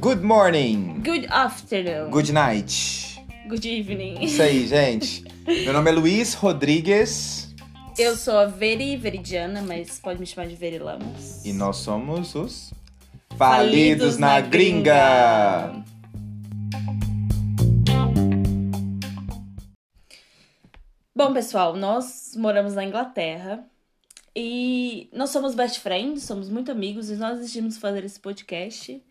Good morning. Good afternoon. Good night. Good evening. Isso aí, gente. Meu nome é Luiz Rodrigues Eu sou a Veri Veridiana, mas pode me chamar de Veri Lamos. e nós somos os Falidos na Gringa. Bom, pessoal, nós moramos na Inglaterra e nós somos best friends, somos muito amigos e nós decidimos fazer esse podcast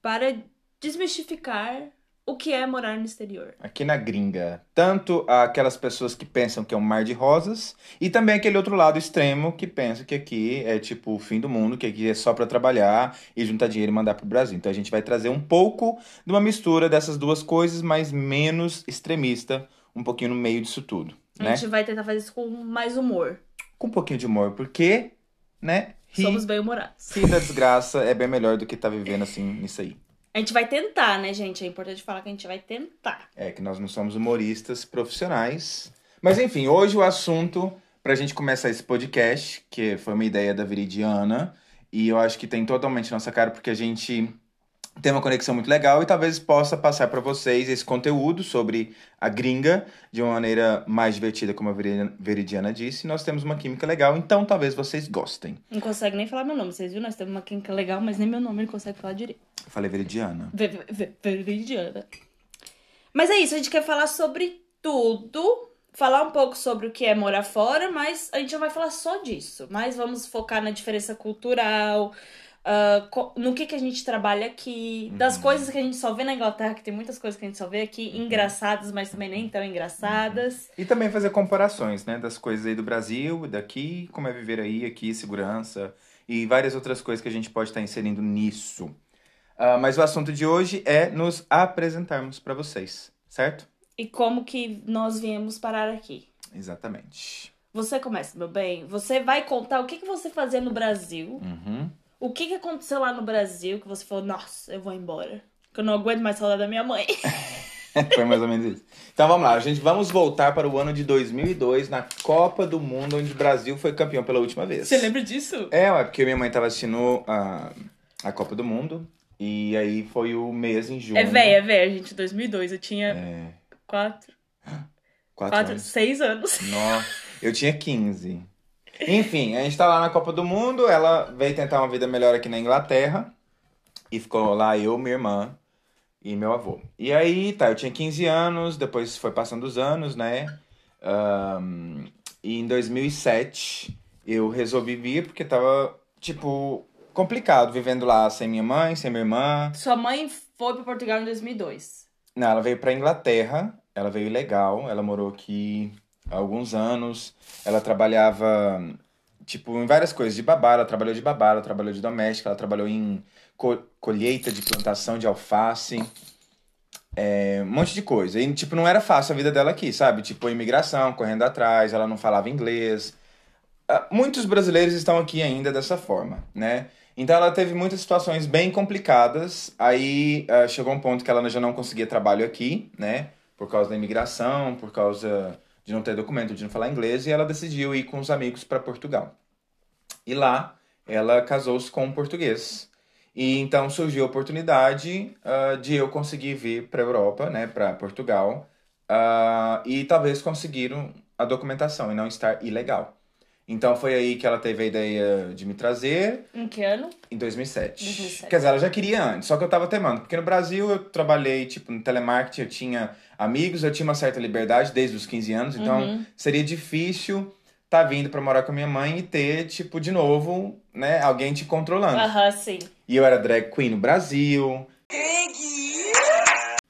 para desmistificar o que é morar no exterior. Aqui na gringa, tanto aquelas pessoas que pensam que é um mar de rosas e também aquele outro lado extremo que pensa que aqui é tipo o fim do mundo, que aqui é só para trabalhar e juntar dinheiro e mandar pro Brasil. Então a gente vai trazer um pouco de uma mistura dessas duas coisas, mas menos extremista, um pouquinho no meio disso tudo, A né? gente vai tentar fazer isso com mais humor. Com um pouquinho de humor, porque, né? Rir, Somos bem humorados. rir da desgraça é bem melhor do que tá vivendo assim nisso aí. A gente vai tentar, né, gente? É importante falar que a gente vai tentar. É que nós não somos humoristas profissionais. Mas enfim, hoje o assunto pra gente começar esse podcast, que foi uma ideia da Viridiana, e eu acho que tem totalmente nossa cara porque a gente tem uma conexão muito legal e talvez possa passar pra vocês esse conteúdo sobre a gringa de uma maneira mais divertida, como a Veridiana disse. Nós temos uma química legal, então talvez vocês gostem. Não consegue nem falar meu nome, vocês viram? Nós temos uma química legal, mas nem meu nome ele consegue falar direito. Eu falei Veridiana. Ve- ve- ve- Veridiana. Mas é isso, a gente quer falar sobre tudo. Falar um pouco sobre o que é morar fora, mas a gente não vai falar só disso. Mas vamos focar na diferença cultural, co- no que, que a gente trabalha aqui, das coisas que a gente só vê na Inglaterra, que tem muitas coisas que a gente só vê aqui, engraçadas, mas também nem tão engraçadas. E também fazer comparações, né, das coisas aí do Brasil, daqui, como é viver aí, aqui, segurança e várias outras coisas que a gente pode estar inserindo nisso. Ah, mas o assunto de hoje é nos apresentarmos para vocês, certo? E como que nós viemos parar aqui. Exatamente. Você começa, meu bem. Você vai contar o que, que você fazia no Brasil. Uhum. O que, que aconteceu lá no Brasil que você falou, nossa, eu vou embora. Que eu não aguento mais falar da minha mãe. Foi mais ou menos isso. Então vamos lá, a gente vamos voltar para o ano de 2002 na Copa do Mundo, onde o Brasil foi campeão pela última vez. Você lembra disso? É, ué, porque minha mãe estava assistindo a, a Copa do Mundo e aí foi o mês em junho. É velha, é velha, gente. 2002. Eu tinha É, quatro, quatro, quatro, anos. seis anos. Nossa, eu tinha 15. Enfim, a gente tá lá na Copa do Mundo, ela veio tentar uma vida melhor aqui na Inglaterra. E ficou lá eu, minha irmã e meu avô. E aí, tá, eu tinha 15 anos, depois foi passando os anos, né? Ahn, e em 2007 eu resolvi vir porque tava, tipo, complicado vivendo lá sem minha mãe, sem minha irmã. Sua mãe foi para Portugal em 2002. Não, ela veio pra Inglaterra, ela veio legal, ela morou aqui há alguns anos, ela trabalhava, tipo, em várias coisas, de babá, ela trabalhou de babá, ela trabalhou de doméstica, ela trabalhou em co- colheita de plantação de alface, é, um monte de coisa. E, tipo, não era fácil a vida dela aqui, sabe? Tipo, imigração, correndo atrás, ela não falava inglês. Ah, Muitos brasileiros estão aqui ainda dessa forma, né? Então ela teve muitas situações bem complicadas. Aí ah, chegou um ponto que ela já não conseguia trabalho aqui, né? Por causa da imigração, por causa de não ter documento, de não falar inglês, e ela decidiu ir com os amigos para Portugal. E lá ela casou-se com um português. E então surgiu a oportunidade ah, de eu conseguir vir para Europa, né, para Portugal, ah, e talvez conseguir a documentação e não estar ilegal. Então foi aí que ela teve a ideia de me trazer Em que ano? em 2007. 2007. Quer dizer, ela já queria antes, só que eu tava temando. Porque no Brasil eu trabalhei, tipo, no telemarketing, eu tinha amigos, eu tinha uma certa liberdade desde os 15 anos, então Uhum. seria difícil tá vindo pra morar com a minha mãe e ter, tipo, de novo, né, alguém te controlando. Aham, sim. E eu era drag queen no Brasil.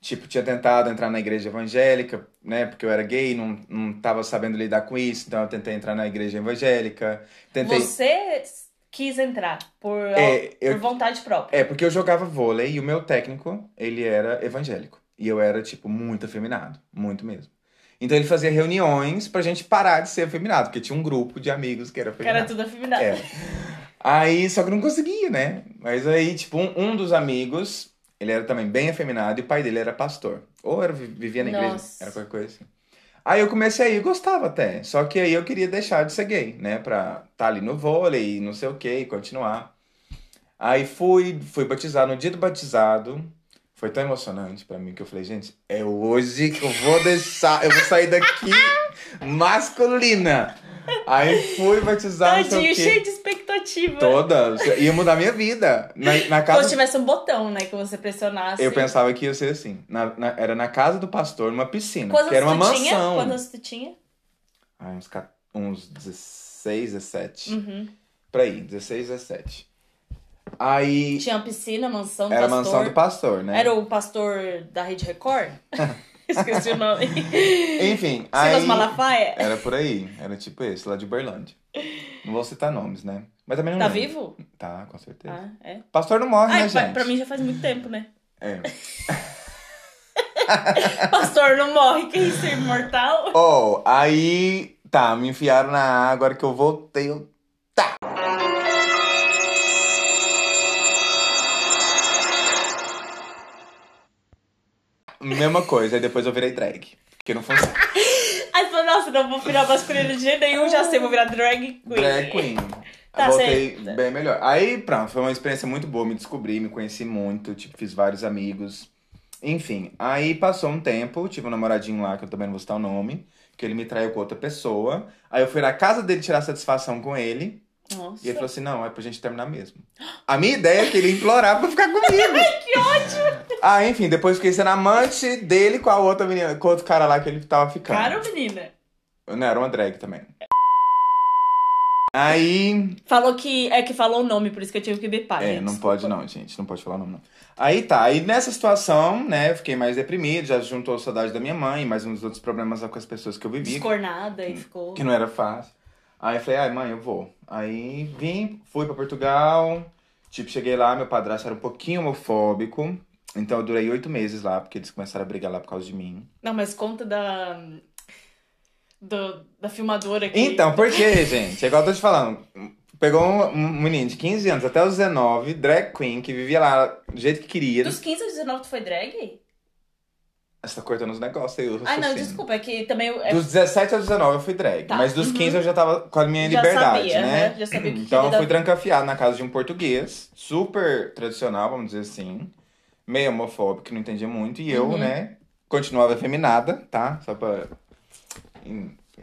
Tipo, tinha tentado entrar na igreja evangélica, né? Porque eu era gay, não, não tava sabendo lidar com isso, então eu tentei entrar na igreja evangélica. Tentei. Você quis entrar por, É, eu- por vontade própria. É, porque eu jogava vôlei e o meu técnico, ele era evangélico. E eu era, tipo, muito afeminado. Muito mesmo. Então ele fazia reuniões pra gente parar de ser afeminado, porque tinha um grupo de amigos que era Que era afeminado. tudo afeminado. É. Aí, só que não conseguia, né? Mas aí, tipo, um, um dos amigos, ele era também bem afeminado e o pai dele era pastor. Ou era, vivia na igreja, Nossa. era qualquer coisa assim. Aí eu comecei a ir, gostava até. Só que aí eu queria deixar de ser gay, né? Pra estar ali no vôlei, não sei o que, continuar. Aí fui, fui batizado. No dia do batizado, foi tão emocionante pra mim que eu falei, gente, é hoje que eu vou deixar, eu vou sair daqui masculina. Aí fui sei Tadinho, cheio de expectativa. Toda. Ia mudar minha vida. Na, na casa se tivesse um botão, né, que você pressionasse. Eu pensava que ia ser assim. Na- na- era na casa do pastor, numa piscina. Quantos que era uma tu tinha? mansão. Quantos tu tinha? Uns, uns 16, 17. Uhum. Por aí, 16, 17. Aí Tinha uma piscina, mansão do era a pastor. mansão do pastor, né? Era o pastor da Rede Record? Esqueci o nome. Enfim, Silas aí... Malafaia? Era por aí. Era tipo esse, lá de Uberlândia. Não vou citar nomes, né? Mas também não Tá lembro. vivo? Tá, com certeza. Ah, é. Pastor não morre, Ai, né, pra, gente? pra mim já faz muito tempo, né? É. Pastor não morre, quem isso é imortal? Oh, aí... Tá, me enfiaram na água, agora que eu voltei, eu... Mesma coisa, aí depois eu virei drag. Que não funciona. Aí você falou, nossa, não vou virar masculino de jeito nenhum, já sei, vou virar drag queen. Drag queen. Tá Voltei certo. bem melhor. Aí, pronto, foi uma experiência muito boa. Me descobri, me conheci muito. Tipo, fiz vários amigos. Enfim, aí passou um tempo. Tive um namoradinho lá, que eu também não vou citar o nome. Que ele me traiu com outra pessoa. Aí eu fui na casa dele tirar satisfação com ele. Nossa. E ele falou assim: não, é pra gente terminar mesmo. A minha ideia é que ele implorava pra ficar comigo. que ódio! Ah, enfim, depois fiquei sendo amante dele com a outra menina, com outro cara lá que ele tava ficando. Cara ou menina? Não, era uma drag também. Aí. Falou que. É que falou o nome, por isso que eu tive que bipar. É, gente, não pode não, gente. Não pode falar o nome, não. Aí tá, aí nessa situação, né, eu fiquei mais deprimido, já juntou a saudade da minha mãe, mais uns outros problemas com as pessoas que eu vivi, Descornada e ficou. que não era fácil. Aí eu falei, ai mãe, eu vou. Aí vim, fui pra Portugal, tipo, cheguei lá, meu padrasto era um pouquinho homofóbico, então eu durei oito meses lá, porque eles começaram a brigar lá por causa de mim. Não, mas conta da. Do, da filmadora aqui. Então, por quê, gente? É igual eu tô te falando. Pegou um, um menino de 15 anos até os 19, drag queen, que vivia lá do jeito que queria. Dos 15 aos 19 tu foi drag? Você tá cortando os negócios aí, Ai, não, desculpa, é que também. eu- É, Dos 17 aos 19 eu fui drag, Tá, mas dos uhum. 15 eu já tava com a minha Já liberdade, sabia, né? né? Já sabia o que então eu fui trancafiado na casa de um português, super tradicional, vamos dizer assim, meio homofóbico, que não entendia muito, e eu, Uhum. né, continuava efeminada, tá? Só pra...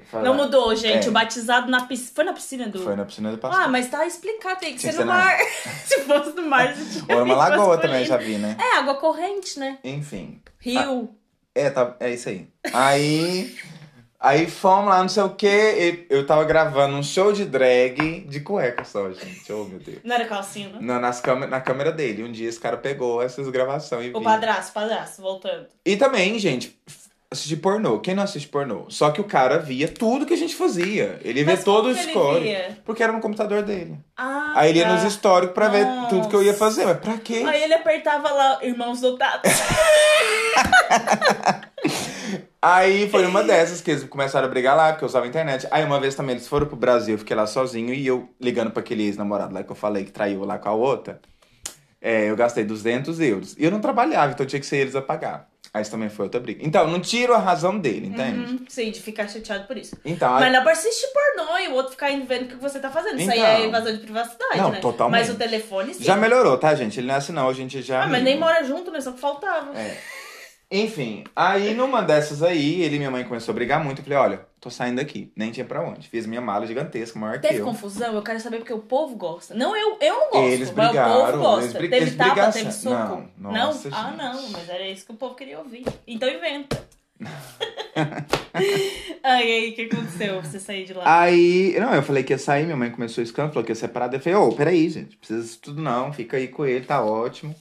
falar. não mudou, gente. É. O batizado na piscina. Foi na piscina do. Foi na piscina do pastor. Ah, mas tá explicado, tem que ser no na- mar. Se fosse no mar, você tinha Ou era uma lagoa também, já vi, né? É, água corrente, né? Enfim. Rio. É, tá, é isso aí. Aí, aí fomos lá, não sei o quê. Eu tava gravando um show de drag de cueca só, gente. Oh, meu Deus. Não era calcinha, não? Na, nas câmera, na câmera dele. Um dia esse cara pegou essas gravações e O viu. padrasto, padrasto, voltando. E também, gente, assistir pornô. Quem não assiste pornô? Só que o cara via tudo que a gente fazia. Ele via Mas todo o score. via? Porque era no computador dele. Ah, Aí ele ia tá. nos históricos pra ver Nossa. tudo que eu ia fazer. Mas pra quê? Aí ele apertava lá, irmãos dotados. Aí foi uma dessas que eles começaram a brigar lá, porque eu usava a internet. Aí uma vez também eles foram pro Brasil, eu fiquei lá sozinho e eu ligando pra aquele ex-namorado lá que eu falei que traiu lá com a outra. É, eu gastei 200 euros. E eu não trabalhava, então tinha que ser eles a pagar. Aí isso também foi outra briga. Então, não tiro a razão dele, entende? Uhum, sim, de ficar chateado por isso. Então, Mas aí, não é assistir pornô e o outro ficar vendo o que você tá fazendo. Isso aí Então. é invasão de privacidade, Não, né? totalmente. Mas o telefone, sim. já melhorou, tá, gente? Ele não é assim, não. A gente já. Ah, mas nem mora junto, né? Só que faltava. É. Enfim, aí numa dessas aí, ele e minha mãe começou a brigar muito. Eu falei, olha, tô saindo daqui. Nem tinha pra onde. Fiz minha mala gigantesca, maior que Teve eu. confusão? Eu quero saber porque o povo gosta. Não, eu, eu não gosto, Eles mas brigaram, o povo gosta. eles brig- Teve eles tapa, teve soco. Não, nossa, Ah, gente. não, mas era isso que o povo queria ouvir. Então inventa. Ai, aí, o que aconteceu? Você sair de lá? Aí, não, eu falei que ia sair, minha mãe começou a escândalo, falou que ia separar. Eu falei, ô, peraí, gente, precisa disso tudo não, fica aí com ele, tá ótimo.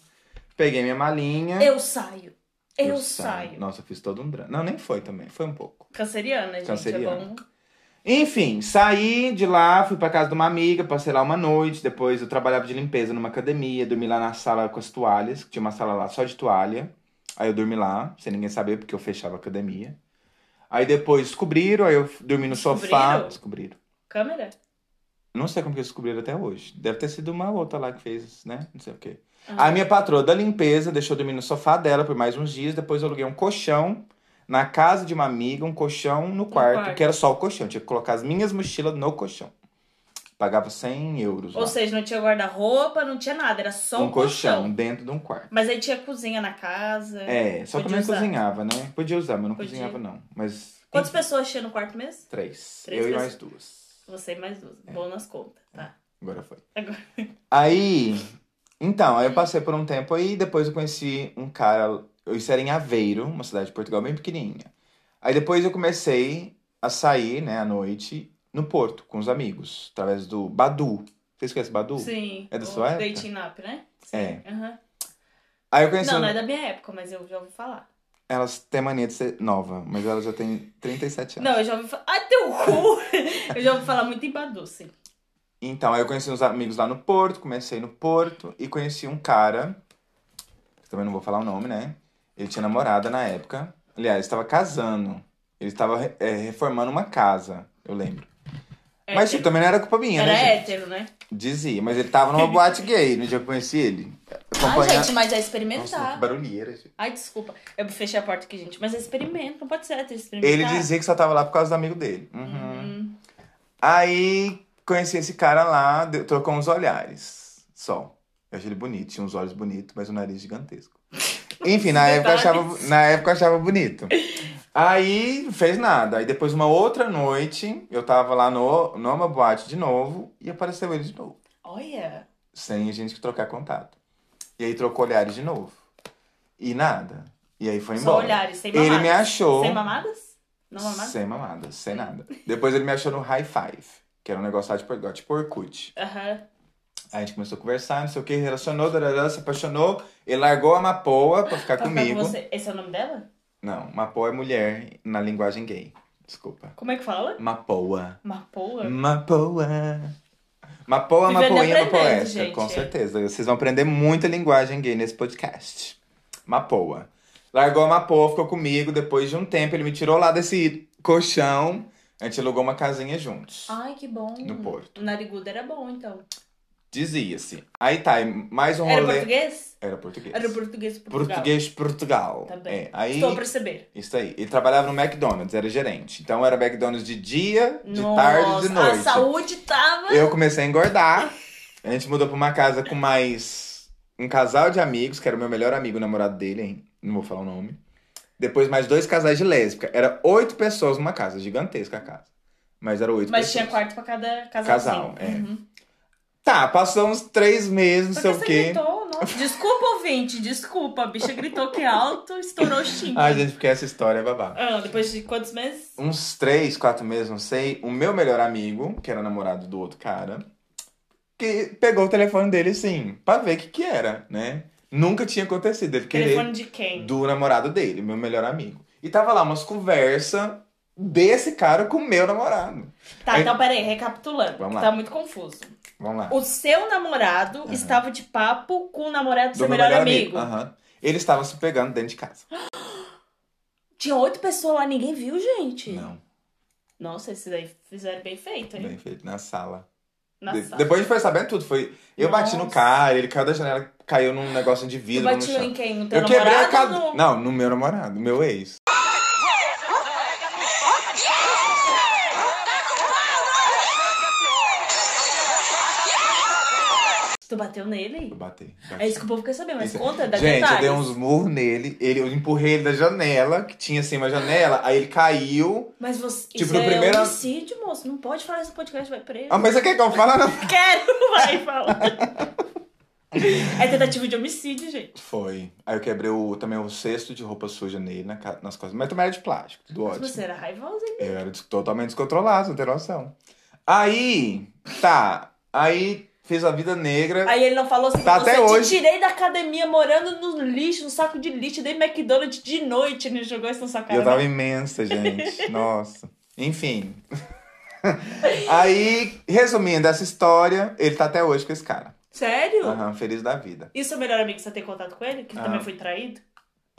Peguei minha malinha. Eu saio. Eu, saio. Nossa, eu fiz todo um drama. Não, nem foi também, foi um pouco. Canceriana, gente, Canceriana. é bom. Enfim, saí de lá, fui pra casa de uma amiga, passei lá uma noite. Depois eu trabalhava de limpeza numa academia, dormi lá na sala com as toalhas, que tinha uma sala lá só de toalha. Aí eu dormi lá, sem ninguém saber, porque eu fechava a academia. Aí depois descobriram, aí eu dormi no sofá. Descobriram? Descobriram. Câmera? Não sei como que eles descobriram até hoje. Deve ter sido uma outra lá que fez, né? Não sei o quê. Ah. A minha patroa da limpeza deixou dormir no sofá dela por mais uns dias. Depois eu aluguei um colchão na casa de uma amiga, um colchão no quarto, quarto. que era só o colchão. Tinha que colocar as minhas mochilas no colchão. Pagava 100 euros. Ou lá. seja, não tinha guarda-roupa, não tinha nada, era só um um colchão. colchão dentro de um quarto. Mas aí tinha cozinha na casa. É, só que eu não cozinhava, né? Podia usar, mas não Podia. cozinhava, não. Mas. Quantas enfim, pessoas tinha no quarto mesmo? Três. Três eu e pessoas. mais duas. Você e mais duas. Bom nas contas, tá. Agora foi. Agora. Aí. Então, aí eu passei por um tempo aí, depois eu conheci um cara. Isso era em Aveiro, uma cidade de Portugal bem pequenininha. Aí depois eu comecei a sair, né, à noite, no Porto, com os amigos, através do Badu. Vocês conhecem Badu? Sim. É da sua época? Dating app, né? É. Aham. Aí eu conheci. Não, não é da minha época, mas eu já ouvi falar. Elas têm mania de ser nova, mas elas já têm 37 anos. Não, eu já ouvi falar. Ai, teu cu! eu já ouvi falar muito em Badu, sim. Então, aí eu conheci uns amigos lá no Porto, comecei no Porto e conheci um cara, também não vou falar o nome, né? Ele tinha namorada na época. Aliás, estava casando. Ele estava é, reformando uma casa, eu lembro. Mas tipo, Hétero. também não era culpa minha, Era né, gente? hétero, né? Dizia, mas ele tava numa boate gay no dia que eu conheci ele. Ai, Acompanhando- gente, mas é Nossa, experimentar. que barulheira, gente. Ai, desculpa. Eu fechei a porta aqui, gente. Mas é experimento, não pode ser hétero Ele experimentar. dizia que só tava lá por causa do amigo dele. Uhum. Hum, Aí conheci esse cara lá, trocou uns olhares. Só. Eu achei ele bonito, tinha uns olhos bonitos, mas um nariz gigantesco. Enfim, na época, eu achava, na época eu achava bonito. Aí fez nada. Aí depois, uma outra noite, eu tava lá no, numa boate de novo e apareceu ele de novo. olha. Sem a gente trocar contato. E aí trocou olhares de novo. E nada. E aí foi Só embora. olhares, sem Ele mamadas. me achou. Sem mamadas? Não mamadas? Sem mamadas, sem nada. Depois ele me achou no High Five, que era um negócio lá de Portugal, tipo Orkut. Aham. Aí a gente começou a conversar, não sei o que, relacionou, darará, se apaixonou. Ele largou a Mapoa pra ficar Pra comigo. com você. Esse é o nome dela? Não, Mapoa é mulher na linguagem gay. Desculpa. Como é que fala? Mapoa. Mapoa? Mapoa. Mapoa, Mapoinha, Mapoesta. gente. Com certeza. Vocês vão aprender muita linguagem gay nesse podcast. Mapoa. Largou a Mapoa, ficou comigo. Depois de um tempo, ele me tirou lá desse colchão. A gente alugou uma casinha juntos. Ai, que bom. No Porto. O narigudo era bom, então. Dizia-se. Aí tá, mais um Era rolê. português? Era português. Era português de Portugal. Português Portugal. Tá bem. É, aí, Estou a perceber. isso aí. Ele trabalhava no McDonald's, era gerente. Então era McDonald's de dia, de Nossa, tarde e de noite. A saúde tava. Eu comecei a engordar. A gente mudou pra uma casa com mais um casal de amigos, que era o meu melhor amigo, o namorado dele, hein? Não vou falar o nome. Depois mais dois casais de lésbica. Era oito pessoas numa casa, gigantesca a casa. Mas era oito Mas pessoas. tinha quarto pra cada casalzinho. Casal, é. Uhum. Tá, passou uns três meses, não sei o você quê. gritou? Nossa, desculpa, ouvinte, desculpa. A bicha gritou que alto, estourou o timbre. Ai, gente, porque essa história é babá. Ah, depois de quantos meses? Uns três, quatro meses, não sei. O meu melhor amigo, que era namorado do outro cara, que pegou o telefone dele, sim, pra ver o que que era, né? Nunca tinha acontecido. Ele querer Telefone de quem? do namorado dele, meu melhor amigo. E tava lá umas conversas desse cara com o meu namorado. Tá, Aí- então peraí, recapitulando. Vamos lá. Tá muito confuso. Vamos lá. O seu namorado estava de papo com o namorado do seu meu melhor, amigo. Aham. Eles estavam se pegando dentro de casa. Tinha oito pessoas lá, ninguém viu, gente. Não, Nossa, esses daí fizeram bem feito, hein? bem feito, na sala. Na De- sala. Depois a gente foi sabendo tudo. Foi... Eu bati no Nossa. cara, ele caiu da janela, caiu num negócio de Tu vidro no batiu em quem? No teu Eu quebrei a namorado ou no... Não, no meu namorado, meu ex. Tu bateu nele? Eu bati. É isso que o povo quer saber, mas Isso- conta, dá Gente, detalhes. eu dei uns murros nele, ele, eu empurrei ele da janela, que tinha assim uma janela, aí ele caiu. Mas você. Tipo, isso é primeiro- homicídio, moço. Não pode falar esse podcast, vai preso. Ah, mas você quer que eu fale? Não? Quero, vai, fala. é tentativa de homicídio, gente. Foi. Aí eu quebrei o, também o cesto de roupa suja nele na nas costas. Mas também era de plástico, tudo Mas ótimo. você era raivosa, hein? Eu era totalmente descontrolado, não tem noção. Aí, tá. Aí fiz a vida negra. Aí ele não falou assim, Tá até te hoje. tirei da academia morando no lixo, no saco de lixo, dei McDonald's de noite, ele jogou isso na sua cara. eu tava né? imensa, gente. Nossa. Enfim. Aí, resumindo essa história, ele tá até hoje com esse cara. Sério? Aham, feliz da vida. E o seu melhor amigo, você tem contato com ele? Que Ah. também foi traído?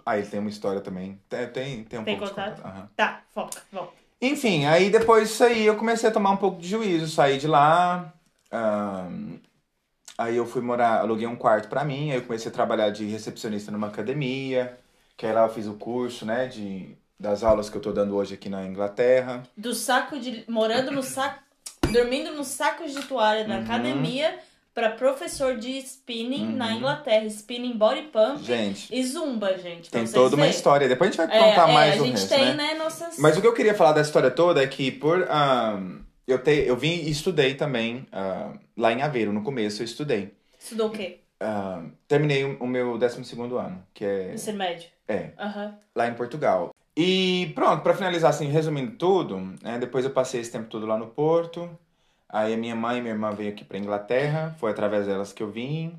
Aí ele tem uma história também. Tem, tem, tem um Tem pouco de contato? Aham. Tá, foca, volta. Enfim, aí depois disso aí eu comecei a tomar um pouco de juízo. Saí de lá. ahn, aí eu fui morar, aluguei um quarto pra mim. Aí eu comecei a trabalhar de recepcionista numa academia. Que aí lá eu fiz o curso, né, de das aulas que eu tô dando hoje aqui na Inglaterra. Do saco de. morando no saco. dormindo nos sacos de toalha da Uhum. academia pra professor de spinning na Uhum. Inglaterra. Spinning body pump Gente, e zumba, gente. tem toda uma história. Depois a gente vai É, contar é, mais a do gente resto, tem, né? né, nossas. Mas o que eu queria falar dessa história toda é que por ahn, eu te, eu vim e estudei também ah, lá em Aveiro no começo eu estudei. Estudou o quê? Ah, terminei o o meu 12 segundo ano, que é, Ensino médio. é Aham. lá em Portugal. E pronto, pra finalizar assim, resumindo tudo, né, depois eu passei esse tempo todo lá no Porto. Aí a minha mãe e minha irmã veio aqui pra Inglaterra, foi através delas que eu vim.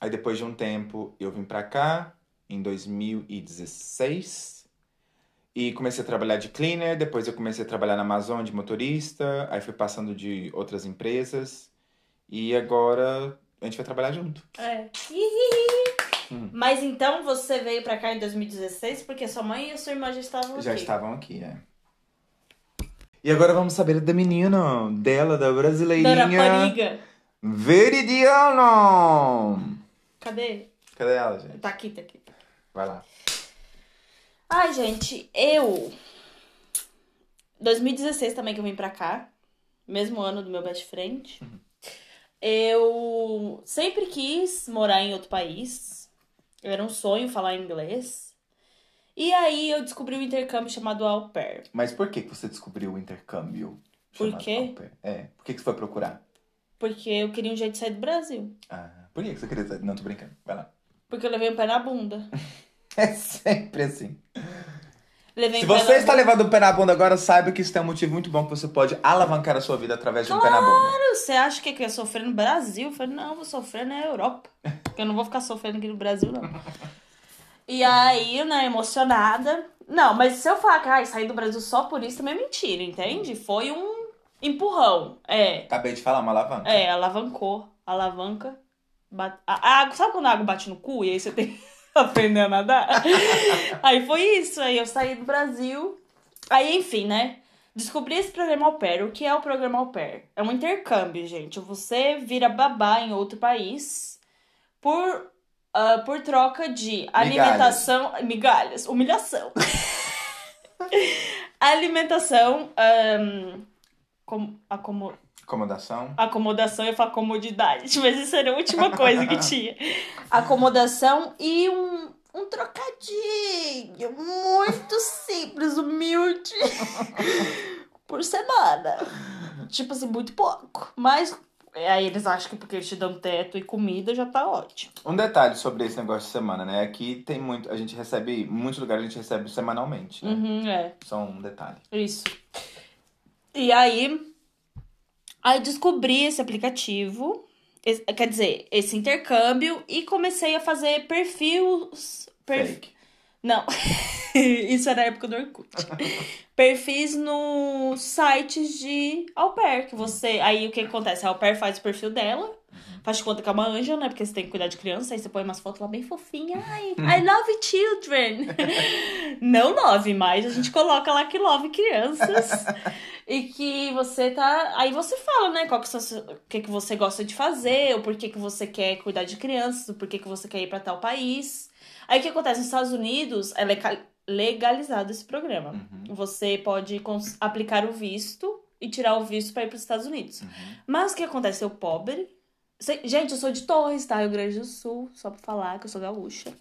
Aí depois de um tempo eu vim pra cá em 2016 e comecei a trabalhar de cleaner, depois eu comecei a trabalhar na Amazon de motorista, aí fui passando de outras empresas e agora a gente vai trabalhar junto. É. Hum. Mas então você veio pra cá em 2016 porque sua mãe e sua irmã já estavam Já aqui. estavam aqui, é. E agora vamos saber da menina, dela, da Da brasileirinha. rapariga. Veridiano! Cadê? Cadê ela, gente? Tá aqui, tá aqui. Vai lá. Ai, gente, eu. 2016 também que eu vim pra cá. Mesmo ano do meu best friend. Eu sempre quis morar em outro país. Era um sonho falar inglês. E aí eu descobri um intercâmbio chamado au pair. Mas por que que você descobriu o intercâmbio? Por chamado quê? au pair? É, por que que você foi procurar? Porque eu queria um jeito de sair do Brasil. Ah, por que que você queria... Não, tô brincando. Vai lá. Porque eu levei um pé na bunda. É sempre assim. Levei Se um você está bunda. levando o pé na bunda agora, saiba que isso tem um motivo muito bom que você pode alavancar a sua vida através de um pé na bunda. Claro, você acha que eu ia sofrer no Brasil? Eu falei, não, vou sofrer na Europa. Porque eu não vou ficar sofrendo aqui no Brasil, não. E aí, né, emocionada. Não, mas se eu falar que ai, saí do Brasil só por isso, também é mentira, entende? Foi um empurrão. É. Acabei de falar, uma alavanca. É, alavancou. Alavanca. Bate... A água, sabe quando a água bate no cu e aí você tem que aprender a nadar? aí foi isso. Aí eu saí do Brasil. Aí, enfim, né? Descobri esse programa au pair. O que é o programa au pair? É um intercâmbio, gente. Você vira babá em outro país por, ah, por troca de alimentação. Migalhas. Humilhação. alimentação. ahn, com, acomo, Acomodação. acomodação, eu falo comodidade, mas isso era a última coisa que tinha. Acomodação e um, um trocadinho muito simples, humilde, por semana. Tipo assim, muito pouco. Mas aí eles acham que porque eles te dão teto e comida já tá ótimo. Um detalhe sobre esse negócio de semana, né? Aqui tem muito. A gente recebe. Muitos lugares a gente recebe semanalmente, né? Uhum, é. Só um detalhe. Isso. E aí, aí descobri esse aplicativo, esse- quer dizer, esse intercâmbio e comecei a fazer perfis, perfis Fake. Não, isso era a época do Orkut. Perfis no sites de au pair, que você... Aí o que acontece? A au pair faz o perfil dela, faz de conta que é uma anja, né? Porque você tem que cuidar de criança, aí você põe umas fotos lá bem fofinhas. Ai, I love children. Não love, mas a gente coloca lá que love crianças. e que você tá... Aí você fala, né? Qual que são, o que, que você gosta de fazer, o porquê que você quer cuidar de crianças, o porquê que você quer ir pra tal país. Aí o que acontece? Nos Estados Unidos é legalizado esse programa. Uhum. Você pode aplicar o visto e tirar o visto para ir para os Estados Unidos. Uhum. Mas o que acontece? Eu pobre. Gente, eu sou de Torres, tá? Rio Grande do Sul, só pra falar que eu sou gaúcha.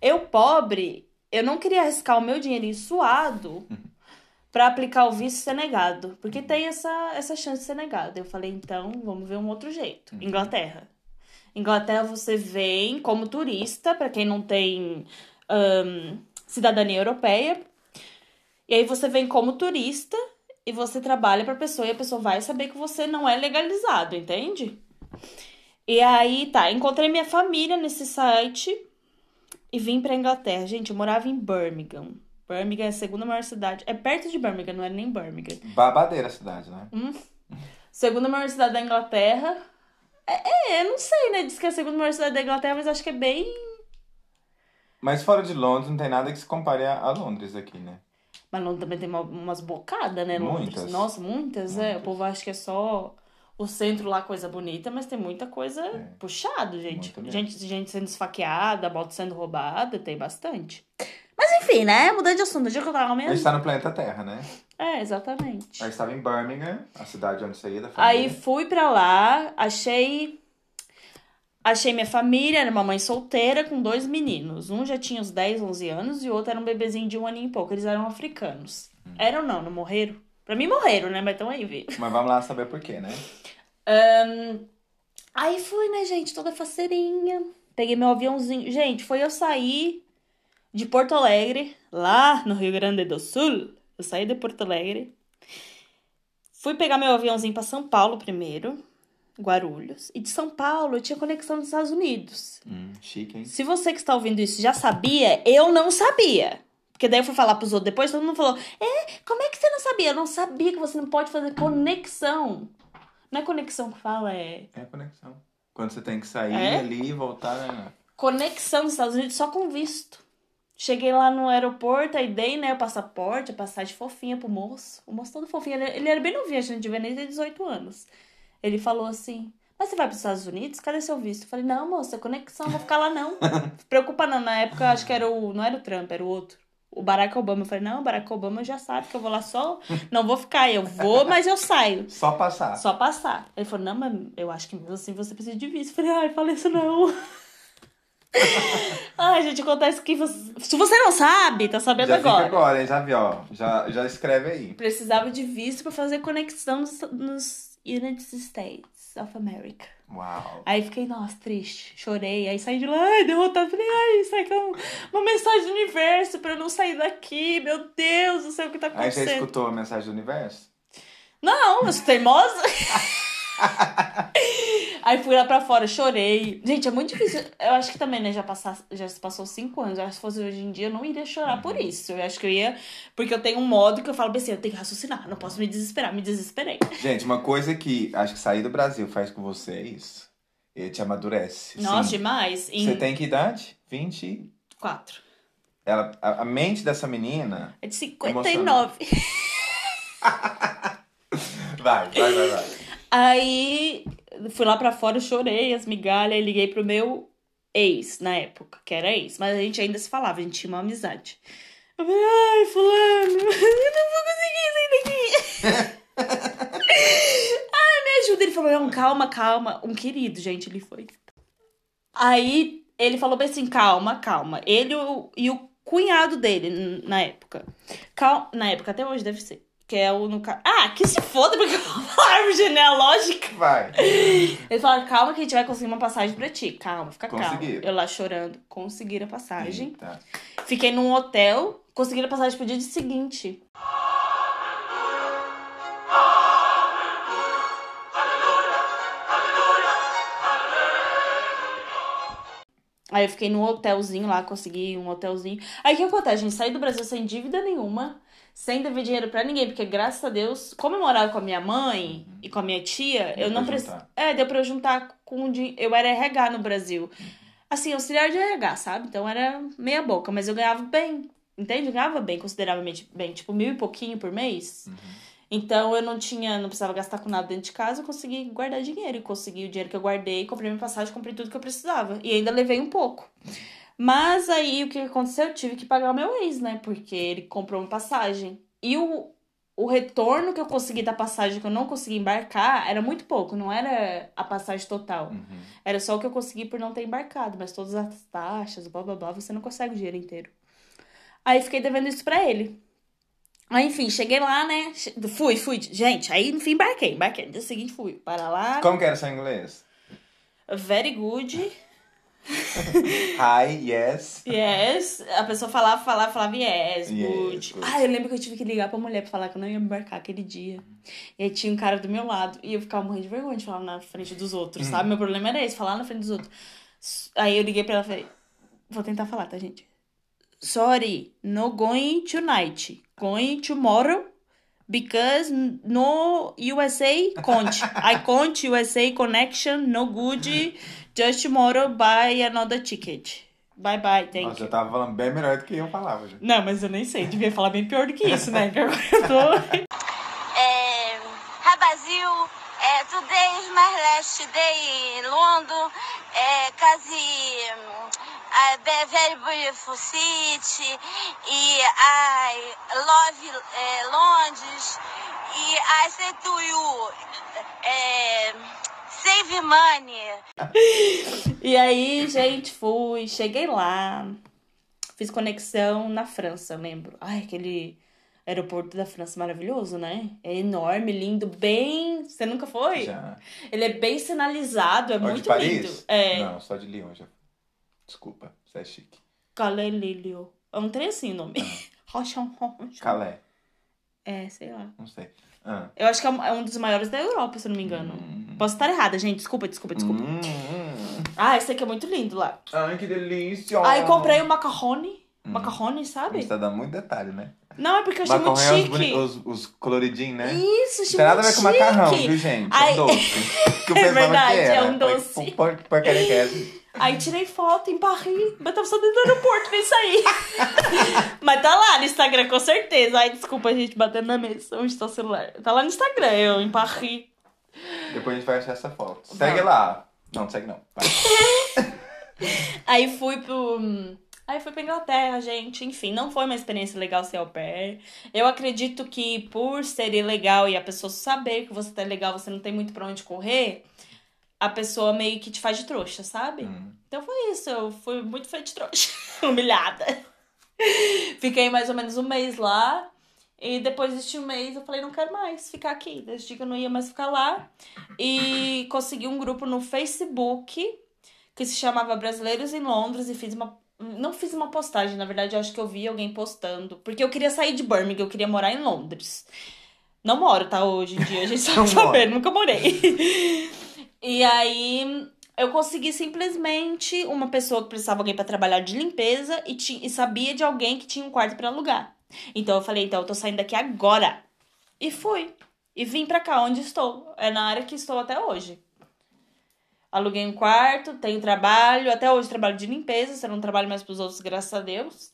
Eu pobre, eu não queria arriscar o meu dinheirinho suado pra aplicar o visto e ser negado. Porque tem essa, essa chance de ser negado. Eu falei, então, vamos ver um outro jeito. Inglaterra. Inglaterra você vem como turista, pra quem não tem ahn, cidadania europeia. E aí você vem como turista e você trabalha pra pessoa e a pessoa vai saber que você não é legalizado, entende? E aí, tá, encontrei minha família nesse site e vim pra Inglaterra. Gente, eu morava em Birmingham. Birmingham é a segunda maior cidade. É perto de Birmingham, não é nem Birmingham. Babadeira a cidade, né? Segunda maior cidade da Inglaterra. É, é, eu não sei, né? Diz que é a segunda maior cidade da Inglaterra, mas acho que é bem. Mas fora de Londres não tem nada que se compare a a Londres aqui, né? Mas Londres também tem uma- umas bocadas, né? Londres. Muitas. Nossa, muitas, é. O Muitas. povo acha que é só o centro lá, coisa bonita, mas tem muita coisa É. puxado, gente. Gente, gente sendo esfaqueada, moto sendo roubada, tem bastante. Mas enfim, né? Mudando de assunto, onde é que eu tava A gente mesmo? tá no planeta Terra, né? É, exatamente. A gente tava em Birmingham, a cidade onde ia da Aí família. fui pra lá, achei. Achei minha família, era uma mãe solteira com dois meninos. Um já tinha uns 10, 11 anos e o outro era um bebezinho de um aninho e pouco. Eles eram africanos. Eram não, não morreram? Pra mim morreram, né? Mas estão aí, viu? Mas vamos lá saber por quê, né? Ahn, aí fui, né, gente, toda faceirinha. Peguei meu aviãozinho. Gente, foi eu sair de Porto Alegre, lá no Rio Grande do Sul. Eu saí de Porto Alegre. Fui pegar meu aviãozinho pra São Paulo primeiro, Guarulhos. E de São Paulo eu tinha conexão nos Estados Unidos. Hum, chique, hein? Se você que está ouvindo isso já sabia, eu não sabia. Porque daí eu fui falar pros outros depois, todo mundo falou: É, como é que você não sabia? Eu não sabia que você não pode fazer conexão. Não é conexão que fala, é É conexão. Quando você tem que sair É? ali e voltar. Né? conexão nos Estados Unidos só com visto. Cheguei lá no aeroporto, aí dei, né, o passaporte, a passagem fofinha pro moço. O moço todo fofinho, ele, ele era bem novinho, a gente devia nem ter 18 anos. Ele falou assim, mas você vai pros Estados Unidos? Cadê seu visto? Eu falei, não, moça, conexão, não vou ficar lá não. Preocupa não, na época acho que era o, não era o Trump, era o outro. O Barack Obama. Eu falei, não, o Barack Obama já sabe que eu vou lá só, não vou ficar, eu vou, mas eu saio. Só passar. Só passar. Ele falou, não, mas eu acho que mesmo assim você precisa de visto. Eu falei, ai, fala isso não. Ai, gente, acontece que você... se você não sabe, tá sabendo Já agora. agora, hein? Já viu, ó. Já, já escreve aí. Precisava de visto pra fazer conexão nos, nos United States of America. Uau. Aí fiquei, nossa, triste, chorei. Aí saí de lá, ai, derrotado. Falei, ai, isso aqui é um- uma mensagem do universo pra eu não sair daqui. Meu Deus, não sei o que tá Aí você acontecendo. escutou a mensagem do universo? Não, eu sou teimosa. Aí fui lá pra fora, chorei. Gente, é muito difícil. Eu acho que também, né, já, passar, já se passou cinco anos. Eu acho que se fosse hoje em dia, eu não iria chorar por isso. Eu acho que eu ia. Porque eu tenho um modo que eu falo assim, eu tenho que raciocinar, não posso me desesperar. Me desesperei. Gente, uma coisa que acho que sair do Brasil faz com vocês, ele te amadurece. Nossa, Sim. demais. Em Você tem que idade? 20. quatro. Ela, a, a mente dessa menina. É de 59. Vai, vai, vai, vai. Aí fui lá pra fora, chorei as migalhas, liguei pro meu ex na época, que era ex, mas a gente ainda se falava, a gente tinha uma amizade. Eu falei, ai, fulano, eu não vou conseguir sair daqui. ai, me ajuda. Ele falou, não, calma, calma. Um querido, gente, ele foi. Aí ele falou bem assim, calma, calma. Ele o- e o cunhado dele, na época. Na época, até hoje deve ser. Que é o no Ah, que se foda, porque falar árvore genealógica. Vai. Eles falaram, calma que a gente vai conseguir uma passagem pra ti. Calma, fica calma. Eu lá chorando, conseguiram a passagem. Eita. Fiquei num hotel, conseguiram a passagem pro dia seguinte. Aí eu fiquei num hotelzinho lá, consegui um hotelzinho. Aí o que acontece? A gente saiu do Brasil sem dívida nenhuma, sem dever dinheiro pra ninguém, porque graças a Deus, como eu morava com a minha mãe e com a minha tia, Deu eu não precisava. É, deu pra eu juntar com o dinheiro. Eu era RH no Brasil. Assim, auxiliar de RH, sabe? Então era meia boca, mas eu ganhava bem. Entende? Eu ganhava bem, consideravelmente bem, tipo mil e pouquinho por mês. Então eu não tinha, não precisava gastar com nada dentro de casa, eu consegui guardar dinheiro. E consegui o dinheiro que eu guardei, comprei minha passagem, comprei tudo que eu precisava. E ainda levei um pouco. Mas aí o que aconteceu? Eu tive que pagar o meu ex, né? Porque ele comprou uma passagem. E o, o retorno que eu consegui da passagem que eu não consegui embarcar era muito pouco, não era a passagem total. Uhum. Era só o que eu consegui por não ter embarcado, mas todas as taxas, blá blá blá, você não consegue o dinheiro inteiro. Aí fiquei devendo isso pra ele. Aí, enfim, cheguei lá, né? Fui, fui. Gente, aí, enfim, embarquei. Embarquei. No dia seguinte, fui para lá. Como que era seu inglês? Very good. Hi, yes. Yes. A pessoa falava, falava, falava yes, Yes, good. good. Ah, eu lembro que eu tive que ligar pra mulher pra falar que eu não ia embarcar aquele dia. E aí tinha um cara do meu lado. E eu ficava morrendo de vergonha de falar na frente dos outros, sabe? Meu problema era esse, falar na frente dos outros. Aí eu liguei pra ela e falei, vou tentar falar, tá, gente? Sorry, no going tonight. Going tomorrow. Because no USA conte. I conte USA connection, no good. Just tomorrow buy another ticket. Bye bye, thank Nossa, you. eu tava falando bem melhor do que eu falava. Já. Não, mas eu nem sei. Devia falar bem pior do que isso, né? Que agora eu tô... É, Rabazil, é, today is my last day in London, é, quase a Be- Very Beautiful City, e I Love eh, Londres, e I Say to You, eh, Save Money. E aí, gente, fui, cheguei lá, fiz conexão na França, eu lembro. Ai, aquele aeroporto da França maravilhoso, né? É enorme, lindo, bem. Você nunca foi? Já. Ele é bem sinalizado, é Ó, muito de Paris? lindo. É, Não, só de Lyon já. Desculpa, você é chique. Calelilio. É um trem assim o nome. Ah. Rochon, rochon. Calais, É, sei lá. não sei. Ah. Eu acho que é um- é um dos maiores da Europa, se eu não me engano. Posso estar errada, gente. Desculpa, desculpa, desculpa. Hum, hum. Ah, esse aqui é muito lindo lá. Ai, que delícia! Aí comprei o macarrone. Hum. Macarrone, sabe? Você tá dando muito detalhe, né? Não, é porque eu achei muito Macarrão é os, chique. os, os coloridinhos, né? Isso, Não achei tem nada a ver com macarrão, chique. viu, gente? Ai, É um doce. É verdade, é um Falei, doce. por- Porcaria que é essa? Aí tirei foto em Paris, mas tava só dentro do aeroporto, nem saí. mas tá lá no Instagram, com certeza. Ai, desculpa a gente batendo na mesa. Onde tá o celular? Tá lá no Instagram, eu em Paris. Depois a gente vai achar essa foto. Segue lá. Não, não segue não. Aí fui pro. Aí fui pra Inglaterra, gente. Enfim, não foi uma experiência legal ser au pair. Eu acredito que por ser ilegal e a pessoa saber que você tá legal, você não tem muito pra onde correr, a pessoa meio que te faz de trouxa, sabe? Hum. Então foi isso, eu fui muito feita de trouxa. Humilhada. Fiquei mais ou menos um mês lá. E depois deste um mês eu falei, não quero mais ficar aqui. Decidi que eu não ia mais ficar lá. E consegui um grupo no Facebook que se chamava Brasileiros em Londres e fiz uma. Não fiz uma postagem, na verdade, eu acho que eu vi alguém postando. Porque eu queria sair de Birmingham, eu queria morar em Londres. Não moro, tá? Hoje em dia, a gente sabe mora. saber, nunca morei. E aí eu consegui simplesmente uma pessoa que precisava de alguém pra trabalhar de limpeza e, ti- e sabia de alguém que tinha um quarto pra alugar. Então eu falei, então eu tô saindo daqui agora. E fui. E vim pra cá, onde estou. É na área que estou até hoje. Aluguei um quarto, tenho trabalho, até hoje trabalho de limpeza, eu não trabalho mais pros outros, graças a Deus.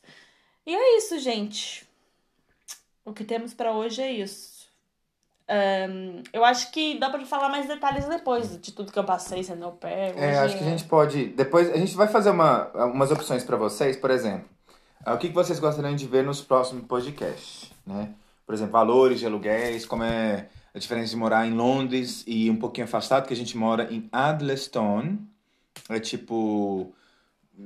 E é isso, gente. O que temos pra hoje é isso. Ahn, eu acho que dá pra falar mais detalhes depois de tudo que eu passei sendo au pair. É, Hoje acho que a gente pode. Depois a gente vai fazer uma, umas opções pra vocês, por exemplo. ah, O que que vocês gostariam de ver nos próximos podcasts, né? Por exemplo, valores de aluguéis, como é a diferença de morar em Londres e um pouquinho afastado, que a gente mora em Adlestone. É tipo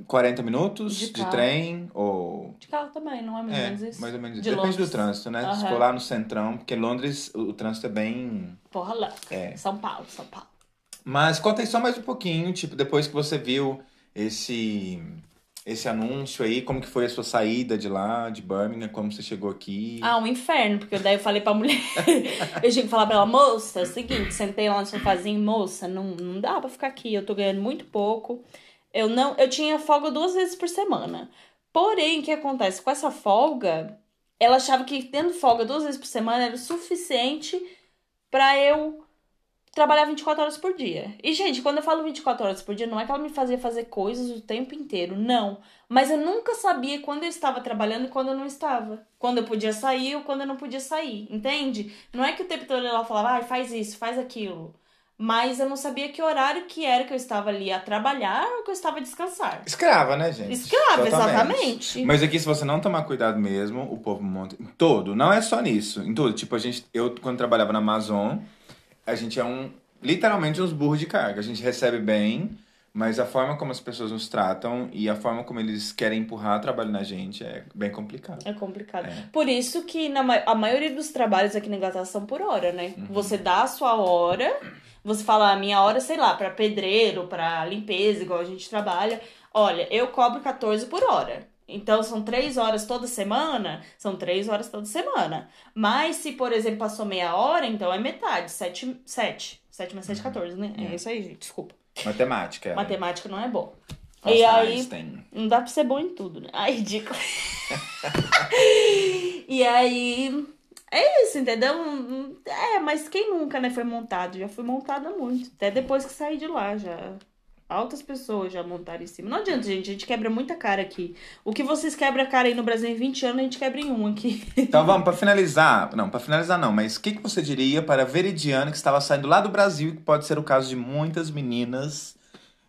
40 minutos De de, trem ou De carro também, não é mais ou é, menos isso? mais ou menos. De Depende Londres. do trânsito, né? Se Aham. for lá no centrão, porque Londres o, o trânsito é bem Porra louca. É. São Paulo, São Paulo. Mas conta aí só mais um pouquinho, tipo, depois que você viu esse esse anúncio aí, como que foi a sua saída de lá, de Birmingham, como você chegou aqui? Ah, um inferno, porque daí eu falei pra mulher. eu tinha que falar pra ela, moça, é o seguinte, sentei lá no sofazinho, moça, não, não dá pra ficar aqui, eu tô ganhando muito pouco. Eu não, eu tinha folga duas vezes por semana. Porém, o que acontece? Com essa folga, ela achava que tendo folga duas vezes por semana era o suficiente pra eu trabalhar 24 horas por dia. E, gente, quando eu falo 24 horas por dia, não é que ela me fazia fazer coisas o tempo inteiro, não. Mas eu nunca sabia quando eu estava trabalhando e quando eu não estava. Quando eu podia sair ou quando eu não podia sair, entende? Não é que o tempo todo ela falava, ah, faz isso, faz aquilo. Mas eu não sabia que horário que era que eu estava ali a trabalhar ou que eu estava a descansar. Escrava, né, gente? Escrava, Totalmente. exatamente. Mas aqui, se você não tomar cuidado mesmo, o povo monta em todo. Não é só nisso, em tudo. Tipo, a gente, eu quando trabalhava na Amazon, a gente é um, literalmente uns burros de carga. A gente recebe bem, mas a forma como as pessoas nos tratam e a forma como eles querem empurrar trabalho na gente é bem complicado. É complicado. É. Por isso que na, a maioria dos trabalhos aqui na Inglaterra são por hora, né? Uhum. Você dá a sua hora, você fala a minha hora, sei lá, pra pedreiro, pra limpeza, igual a gente trabalha. Olha, eu cobro 14 por hora. Então são três horas toda semana, são três horas toda semana. Mas se, por exemplo, passou meia hora, então é metade, sete, sete. Sete mais sete, 14, né? É isso aí, gente, desculpa. Matemática. é. Matemática não é bom. Nossa, e aí, Einstein. não dá pra ser bom em tudo, né? Ai, ridículo. e aí. É isso, entendeu? É, mas quem nunca, né, foi montado? Já fui montada muito. Até depois que saí de lá, já. Altas pessoas já montaram em cima. Não adianta, gente. A gente quebra muita cara aqui. O que vocês quebram a cara aí no Brasil em 20 anos, a gente quebra em um aqui. Então vamos, pra finalizar. Não, pra finalizar não, mas o que, que você diria para a Veridiana que estava saindo lá do Brasil e que pode ser o caso de muitas meninas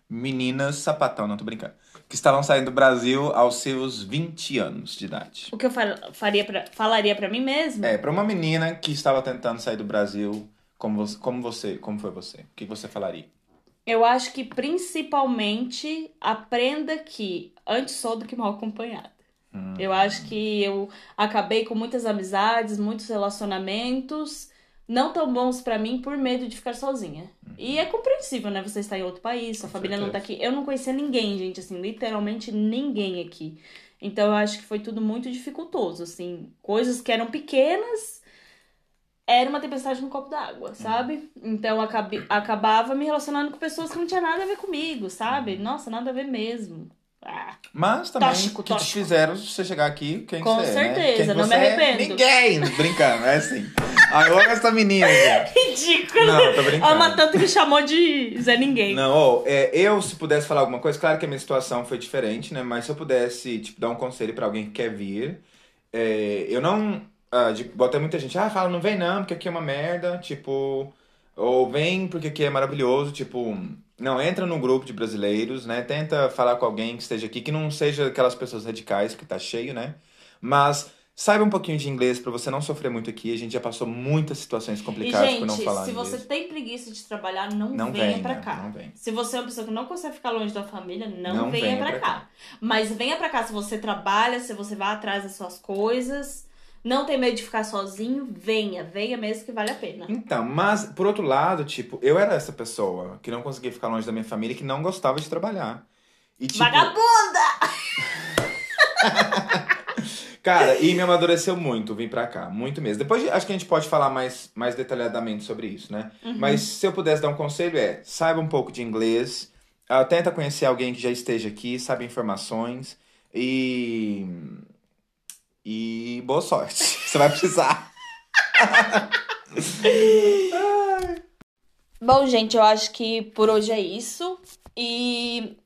meninas sapatão, não tô brincando, que estavam saindo do Brasil aos seus 20 anos de idade. O que eu faria pra, falaria pra mim mesma? É, pra uma menina que estava tentando sair do Brasil, como você, como você, como foi você? O que você falaria? Eu acho que principalmente aprenda que antes sou do que mal acompanhada. Hum. Eu acho que eu acabei com muitas amizades, muitos relacionamentos não tão bons pra mim por medo de ficar sozinha. E é compreensível, né? Você está em outro país, sua Com família não tá certeza. aqui. Eu não conhecia ninguém, gente, assim, literalmente ninguém aqui. Então eu acho que foi tudo muito dificultoso, assim, coisas que eram pequenas era uma tempestade no copo d'água, sabe? Então eu acabe- acabava me relacionando com pessoas que não tinham nada a ver comigo, sabe? Nossa, nada a ver mesmo. Ah, Mas também Tóxico, que te tóxico. fizeram você chegar aqui, quem Com você é, né? certeza, Quem que não me é? arrependo. Ninguém! Brincando, é assim. Ah, eu amo essa menina, ridículo! Não, tô brincando. Ama tanto que chamou de Zé Ninguém. Não, ó, é, eu se pudesse falar alguma coisa, claro que a minha situação foi diferente, né? Mas se eu pudesse, tipo, dar um conselho pra alguém que quer vir, é, eu não. Ah, de, bota muita gente, ah, fala, não vem não, porque aqui é uma merda, tipo. Ou vem porque aqui é maravilhoso, tipo. Não, entra num grupo de brasileiros, né? Tenta falar com alguém que esteja aqui, que não seja aquelas pessoas radicais, que tá cheio, né? Mas saiba um pouquinho de inglês pra você não sofrer muito aqui. A gente já passou muitas situações E, complicadas por não gente, falar se inglês. você tem preguiça de trabalhar, não, Não venha venha, pra cá. não venha. Se você é uma pessoa que não consegue ficar longe da família, não, Não venha, venha pra, pra cá. Mas venha pra cá se você trabalha, se você vai atrás das suas coisas. Não tem medo de ficar sozinho, venha. Venha mesmo que vale a pena. Então, mas por outro lado, tipo, eu era essa pessoa que não conseguia ficar longe da minha família e que não gostava de trabalhar. E, tipo, Vagabunda! cara, e me amadureceu muito vir pra cá, muito mesmo. Depois acho que a gente pode falar mais, mais detalhadamente sobre isso, né? Mas se eu pudesse dar um conselho é, saiba um pouco de inglês, ah, tenta conhecer alguém que já esteja aqui, sabe informações e e boa sorte. Você vai precisar. Bom, gente, eu acho que por hoje é isso. E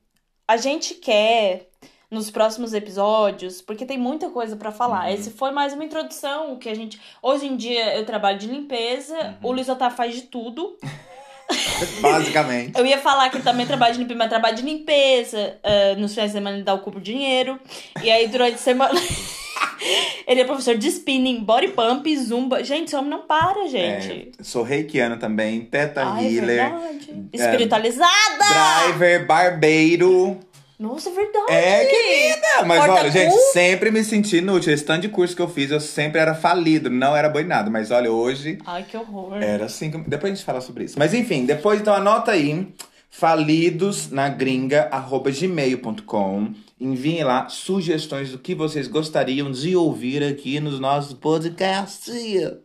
a gente quer nos próximos episódios, porque tem muita coisa pra falar. Uhum. Esse foi mais uma introdução, o que a gente. Hoje em dia eu trabalho de limpeza, Uhum. o Luiz Otávio faz de tudo. Basicamente. Eu ia falar que ele também trabalha de limpeza, mas trabalha de limpeza. ah, nos finais de semana ele dá o cubo de dinheiro. E aí durante a semana. ele é professor de spinning, body pump, zumba. Gente, esse homem não para, gente. É, sou reikiano também, teta Ai, é healer, verdade. Espiritualizada! driver, barbeiro. Nossa, é verdade. É, querida! Mas Corta olha, gente, sempre me senti inútil. Esse tanto de curso que eu fiz, eu sempre era falido, não era boi nada. Mas olha, hoje Ai, que horror. era assim. que- Depois a gente fala sobre isso. Mas enfim, depois então anota aí. falidosnagringa.gmail.com Enviem lá sugestões do que vocês gostariam de ouvir aqui nos nossos podcasts.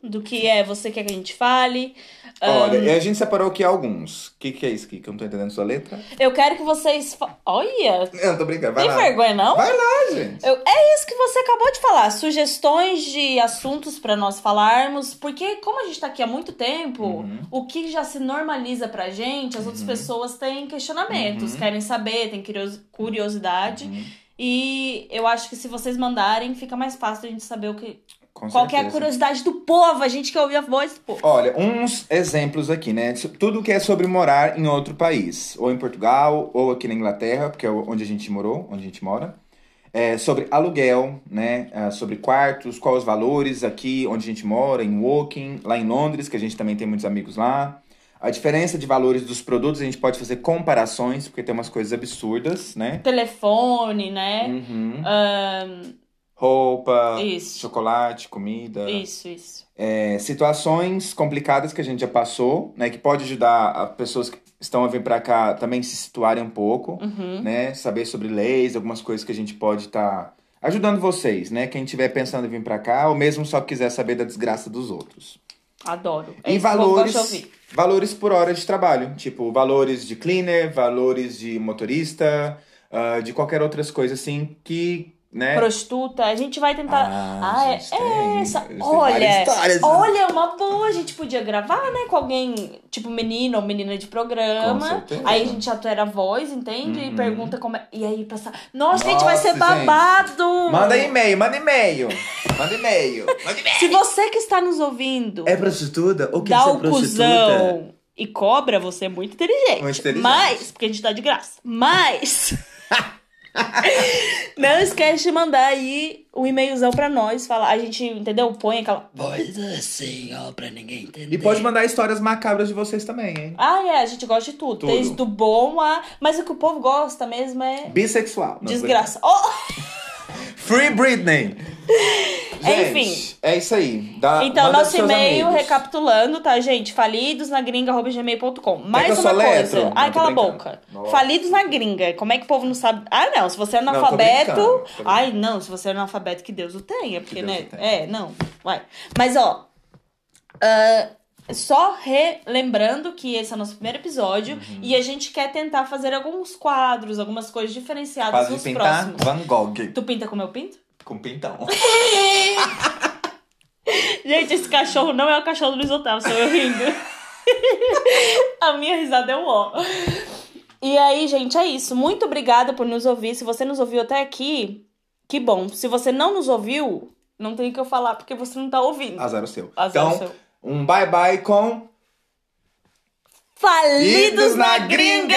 Do que é você quer que a gente fale. Olha, e a gente separou aqui alguns. O que, que é isso aqui? Que eu não tô entendendo sua letra? Eu quero que vocês. fa- Olha! Eu tô brincando, vai Tem lá. vergonha, não? Vai lá, gente. Eu- é isso que você acabou de falar. Sugestões de assuntos pra nós falarmos. Porque, como a gente tá aqui há muito tempo, Uhum. o que já se normaliza pra gente, as outras pessoas têm questionamentos, Uhum. querem saber, têm curios- curiosidade. E eu acho que se vocês mandarem, fica mais fácil a gente saber o que. Com Qual que é a curiosidade do povo, a gente quer ouvir a voz do povo. Olha, uns exemplos aqui, né? Tudo que é sobre morar em outro país. Ou em Portugal, ou aqui na Inglaterra, porque é onde a gente morou, onde a gente mora. É, sobre aluguel, né? Ah, sobre quartos, quais os valores aqui onde a gente mora, em Woking, lá em Londres, que a gente também tem muitos amigos lá. A diferença de valores dos produtos, a gente pode fazer comparações, porque tem umas coisas absurdas, né? Telefone, né? Uhum. Ahn, Roupa, Isso. chocolate, comida. isso, isso. É, situações complicadas que a gente já passou, né? Que pode ajudar as pessoas que estão a vir pra cá também se situarem um pouco, Uhum. né? Saber sobre leis, algumas coisas que a gente pode estar ajudando vocês, né? Quem estiver pensando em vir pra cá, ou mesmo só quiser saber da desgraça dos outros. Adoro. É e valores, valores por hora de trabalho, tipo valores de cleaner, valores de motorista, ah, de qualquer outras coisas assim que, né? Prostituta, a gente vai tentar. Ah, Ah, é, gente, é essa. Olha, histórias, né? olha, uma boa. A gente podia gravar, né, com alguém, tipo menino ou menina de programa. Aí a gente altera a voz, entende? E Uhum. pergunta como é. E aí passar. Nossa, gente, vai Nossa, ser gente. babado! Manda e-mail, manda e-mail. Manda e-mail. Manda e-mail. Se você que está nos ouvindo, É prostituta? Ou quer dá ser o prostituta? cuzão. e cobra, você é muito inteligente. Muito inteligente. Mas, porque a gente dá de graça. Mas. não esquece de mandar aí um e-mailzão pra nós. Falar, a gente, entendeu? Põe aquela voz assim, ó, pra ninguém entender. E pode mandar histórias macabras de vocês também, hein? Ah, é, a gente gosta de tudo. Tudo. Desde do bom a. Mas o que o povo gosta mesmo é. Bissexual. Desgraça. Oh! Free Britney! Enfim. Gente, é isso aí. Dá, Então, nosso e-mail, amigos. recapitulando, tá, gente? falidosnagringa.gmail.com. Mais eu uma coisa. Ai, cala a boca. Nossa. Falidos na gringa. Como é que o povo não sabe? Ah, não. Se você é tô analfabeto. brincando, tô brincando. Ai, não. Se você é analfabeto, que Deus o tenha. Porque, né? tenha. É, não. Vai. Mas, ó. ah, só relembrando que esse é o nosso primeiro episódio Uhum. e a gente quer tentar fazer alguns quadros, algumas coisas diferenciadas de nos pintar próximos. Van Gogh. Tu pinta com meu pinto? Com pintão. Gente, esse cachorro não é o cachorro do Luiz Otávio, sou eu rindo. A minha risada é um ó. E aí, gente, é isso. Muito obrigada por nos ouvir. Se você nos ouviu até aqui, que bom. Se você não nos ouviu, não tem o que eu falar porque você não tá ouvindo. Azar o seu. Azar o então, seu. um bye bye com. Falidos Idos na na gringa!